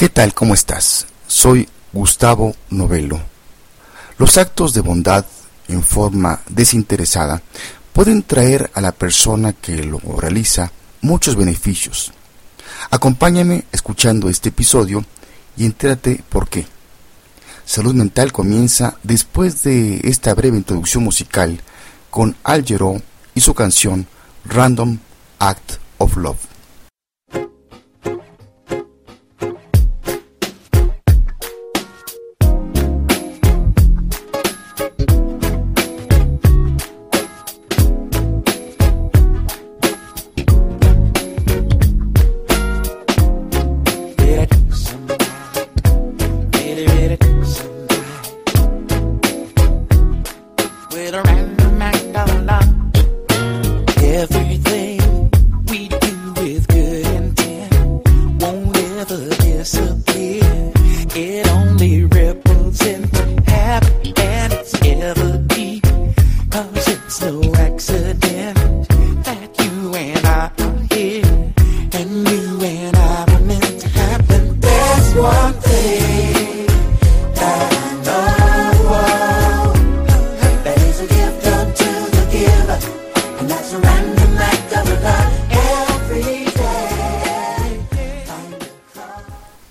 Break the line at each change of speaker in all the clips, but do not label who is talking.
¿Qué tal? ¿Cómo estás? Soy Gustavo Novelo. Los actos de bondad en forma desinteresada pueden traer a la persona que lo realiza muchos beneficios. Acompáñame escuchando este episodio y entérate por qué. Salud Mental comienza después de esta breve introducción musical con Al y su canción Random Act of Love.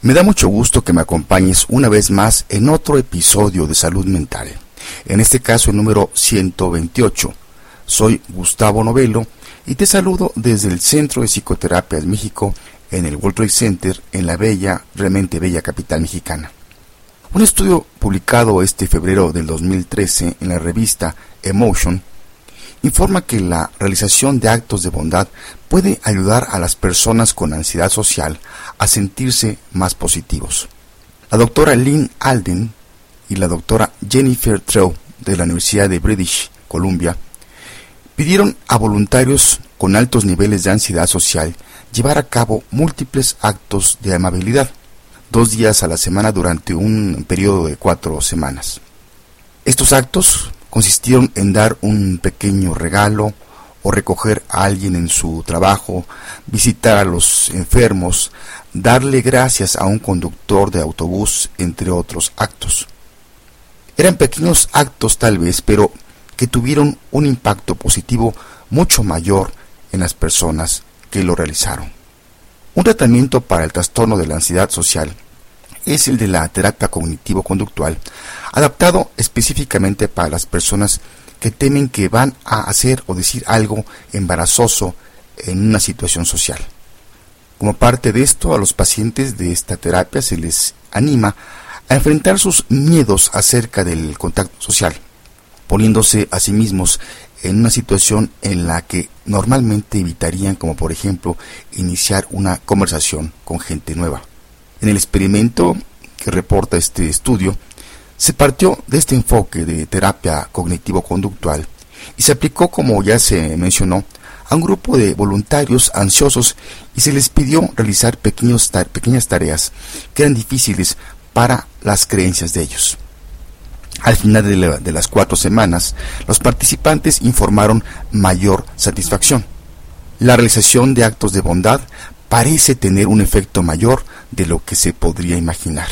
Me da mucho gusto que me acompañes una vez más en otro episodio de Salud Mental, en este caso el número 128. Soy Gustavo Novelo y te saludo desde el Centro de Psicoterapia de México en el World Trade Center en la bella, realmente bella capital mexicana. Un estudio publicado este febrero del 2013 en la revista Emotion informa que la realización de actos de bondad puede ayudar a las personas con ansiedad social a sentirse más positivos. La doctora Lynn Alden y la doctora Jennifer Treu de la Universidad de British Columbia pidieron a voluntarios con altos niveles de ansiedad social llevar a cabo múltiples actos de amabilidad, dos días a la semana durante un periodo de cuatro semanas. Estos actos consistieron en dar un pequeño regalo o recoger a alguien en su trabajo, visitar a los enfermos, darle gracias a un conductor de autobús, entre otros actos. Eran pequeños actos tal vez, pero que tuvieron un impacto positivo mucho mayor en las personas que lo realizaron. Un tratamiento para el trastorno de la ansiedad social es el de la terapia cognitivo-conductual, adaptado específicamente para las personas que temen que van a hacer o decir algo embarazoso en una situación social. Como parte de esto, a los pacientes de esta terapia se les anima a enfrentar sus miedos acerca del contacto social, poniéndose a sí mismos en una situación en la que normalmente evitarían, como por ejemplo, iniciar una conversación con gente nueva. En el experimento que reporta este estudio, se partió de este enfoque de terapia cognitivo-conductual y se aplicó, como ya se mencionó, a un grupo de voluntarios ansiosos y se les pidió realizar pequeñas tareas que eran difíciles para las creencias de ellos. Al final de, las cuatro semanas, los participantes informaron mayor satisfacción. La realización de actos de bondad parece tener un efecto mayor de lo que se podría imaginar.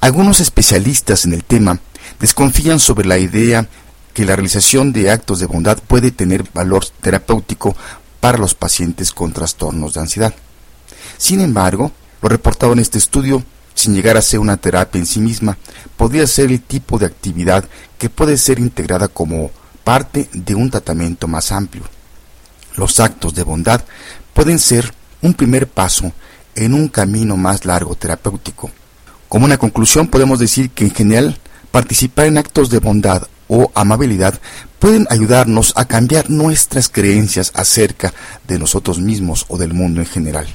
Algunos especialistas en el tema desconfían sobre la idea que la realización de actos de bondad puede tener valor terapéutico para los pacientes con trastornos de ansiedad. Sin embargo, lo reportado en este estudio, sin llegar a ser una terapia en sí misma, podría ser el tipo de actividad que puede ser integrada como parte de un tratamiento más amplio. Los actos de bondad pueden ser un primer paso en un camino más largo terapéutico. Como una conclusión podemos decir que en general participar en actos de bondad o amabilidad pueden ayudarnos a cambiar nuestras creencias acerca de nosotros mismos o del mundo en general.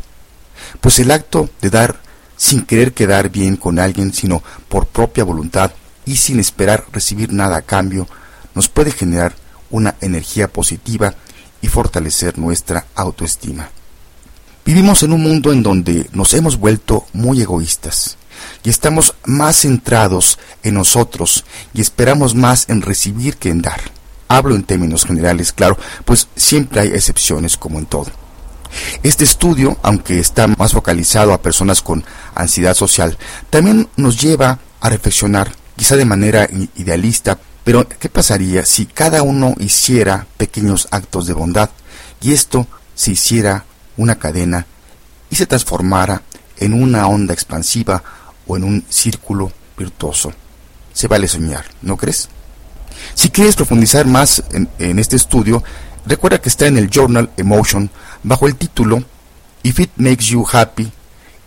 Pues el acto de dar sin querer quedar bien con alguien, sino por propia voluntad y sin esperar recibir nada a cambio, nos puede generar una energía positiva y fortalecer nuestra autoestima. Vivimos en un mundo en donde nos hemos vuelto muy egoístas y estamos más centrados en nosotros y esperamos más en recibir que en dar. Hablo en términos generales, claro, pues siempre hay excepciones como en todo. Este estudio, aunque está más focalizado a personas con ansiedad social, también nos lleva a reflexionar, quizá de manera idealista, pero ¿qué pasaría si cada uno hiciera pequeños actos de bondad y esto se hiciera una cadena y se transformara en una onda expansiva o en un círculo virtuoso? Se vale soñar, ¿no crees? Si quieres profundizar más en, este estudio, recuerda que está en el Journal Emotion bajo el título If It Makes You Happy,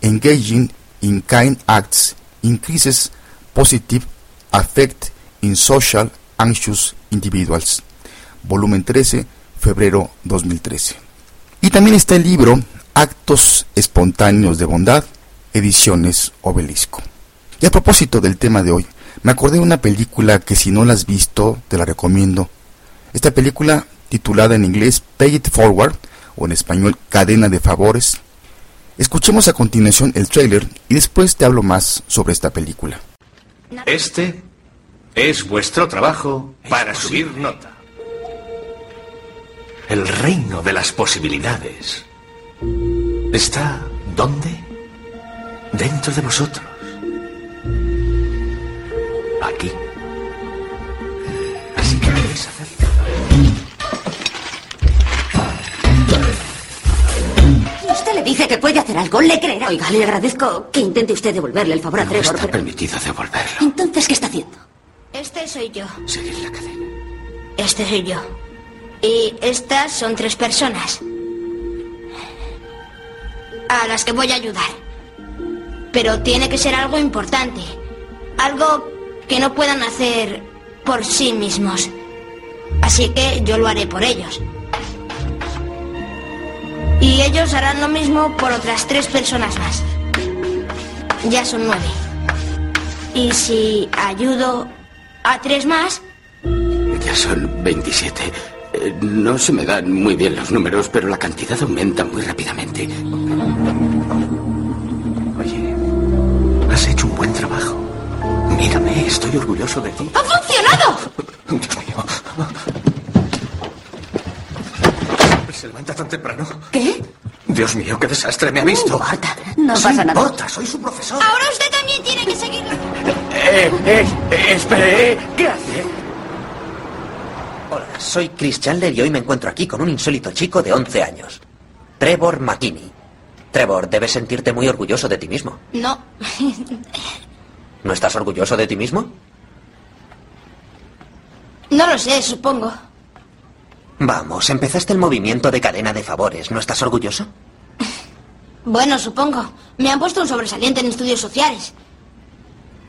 Engaging in Kind Acts Increases Positive Affect in Social Anxious Individuals, volumen 13, febrero 2013. Y también está el libro Actos Espontáneos de Bondad, ediciones Obelisco. Y a propósito del tema de hoy, me acordé de una película que si no la has visto, te la recomiendo. Esta película, titulada en inglés Pay It Forward, o en español Cadena de Favores. Escuchemos a continuación el trailer y después te hablo más sobre esta película.
Este es vuestro trabajo para subir nota. El reino de las posibilidades está ¿dónde? Dentro de vosotros.
Dice que puede hacer algo, le creerá. Oiga, le agradezco que intente usted devolverle el favor a
No
Trevor,
está
pero...
permitido devolverlo.
Entonces, ¿qué está haciendo?
Este soy yo.
Seguir la cadena.
Este soy yo. Y estas son tres personas. A las que voy a ayudar. Pero tiene que ser algo importante. Algo que no puedan hacer por sí mismos. Así que yo lo haré por ellos. Y ellos harán lo mismo por otras tres personas más. Ya son nueve. Y si ayudo a tres más,
Ya son 27. Eh, No se me dan muy bien los números, pero la cantidad aumenta muy rápidamente. Oye, has hecho un buen trabajo. Mírame, estoy orgulloso de ti.
¡ha funcionado!
Dios mío. Se levanta tan temprano.
¿Qué?
Dios mío, qué desastre me ha
No
visto.
importa, no
Sí
pasa nada.
importa, soy su profesor.
Ahora usted también tiene que seguirlo.
Eh, eh, eh, espere, eh. ¿Qué hace? Hola, soy Chris Chandler y hoy me encuentro aquí con un insólito chico de 11 años. Trevor McKinney. Trevor, debes sentirte muy orgulloso de ti mismo.
No.
¿No estás orgulloso de ti mismo?
No lo sé, supongo.
Vamos, empezaste el movimiento de cadena de favores. ¿No estás orgulloso?
Bueno, supongo. Me han puesto un sobresaliente en estudios sociales.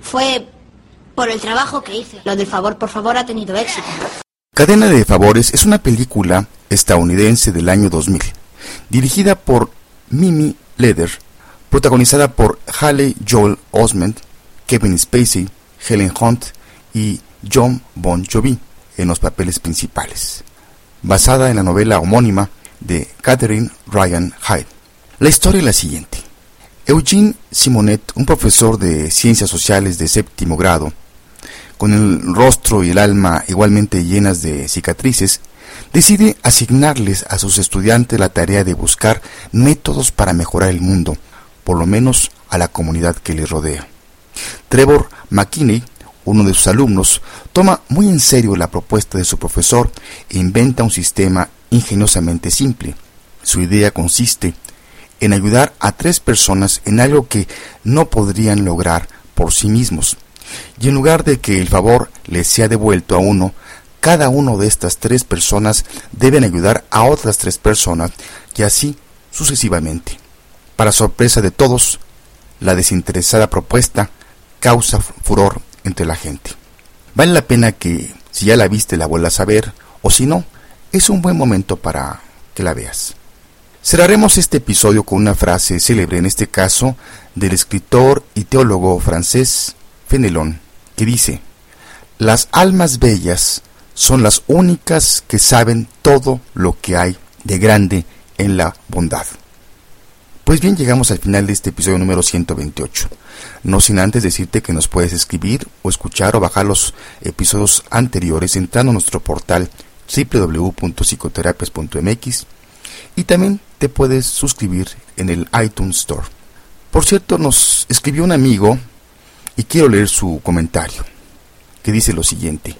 Fue por el trabajo que hice. Lo del favor, por favor, ha tenido éxito.
Cadena de Favores es una película estadounidense del año 2000, dirigida por Mimi Leder, protagonizada por Haley Joel Osment, Kevin Spacey, Helen Hunt y John Bon Jovi en los papeles principales, basada en la novela homónima de Catherine Ryan Hyde. La historia es la siguiente. Eugene Simonet, un profesor de ciencias sociales de séptimo grado, con el rostro y el alma igualmente llenas de cicatrices, decide asignarles a sus estudiantes la tarea de buscar métodos para mejorar el mundo, por lo menos a la comunidad que les rodea. Trevor McKinney, uno de sus alumnos, toma muy en serio la propuesta de su profesor e inventa un sistema ingeniosamente simple. Su idea consiste en ayudar a tres personas en algo que no podrían lograr por sí mismos. Y en lugar de que el favor les sea devuelto a uno, cada uno de estas tres personas deben ayudar a otras tres personas y así sucesivamente. Para sorpresa de todos, la desinteresada propuesta causa furor entre la gente. Vale la pena que, si ya la viste, la vuelvas a ver, o si no, es un buen momento para que la veas. Cerraremos este episodio con una frase célebre, en este caso, del escritor y teólogo francés Fenelon, que dice, Las almas bellas son las únicas que saben todo lo que hay de grande en la bondad. Pues bien, llegamos al final de este episodio número 128. No sin antes decirte que nos puedes escribir o escuchar o bajar los episodios anteriores entrando a nuestro portal www.psicoterapias.mx y también te puedes suscribir en el iTunes Store. Por cierto, nos escribió un amigo y quiero leer su comentario, que dice lo siguiente.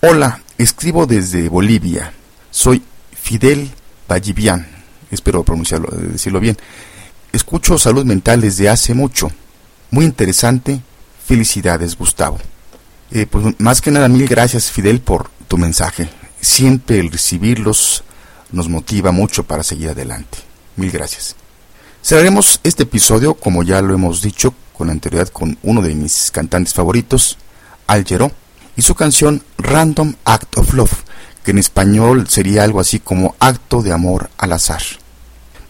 Hola, escribo desde Bolivia. Soy Fidel Vallivian. Espero pronunciarlo, eh, decirlo bien. Escucho salud mental desde hace mucho. Muy interesante. Felicidades, Gustavo. Eh, pues más que nada, mil gracias, Fidel, por tu mensaje. Siempre el recibirlos nos motiva mucho para seguir adelante. Mil gracias. Cerraremos este episodio, como ya lo hemos dicho con anterioridad, con uno de mis cantantes favoritos, Al y su canción Random Act of Love, que en español sería algo así como Acto de Amor al Azar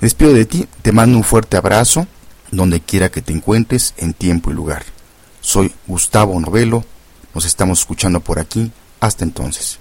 despido de ti, te mando un fuerte abrazo donde quiera que te encuentres en tiempo y lugar. Soy Gustavo Novelo, nos estamos escuchando por aquí, hasta entonces.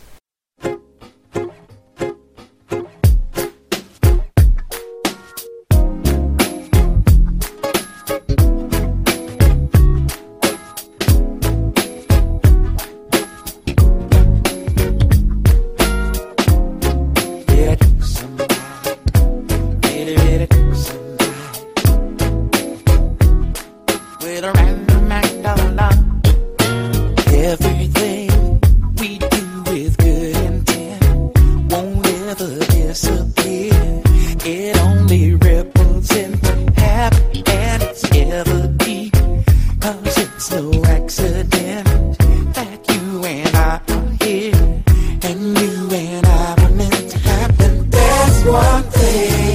one thing.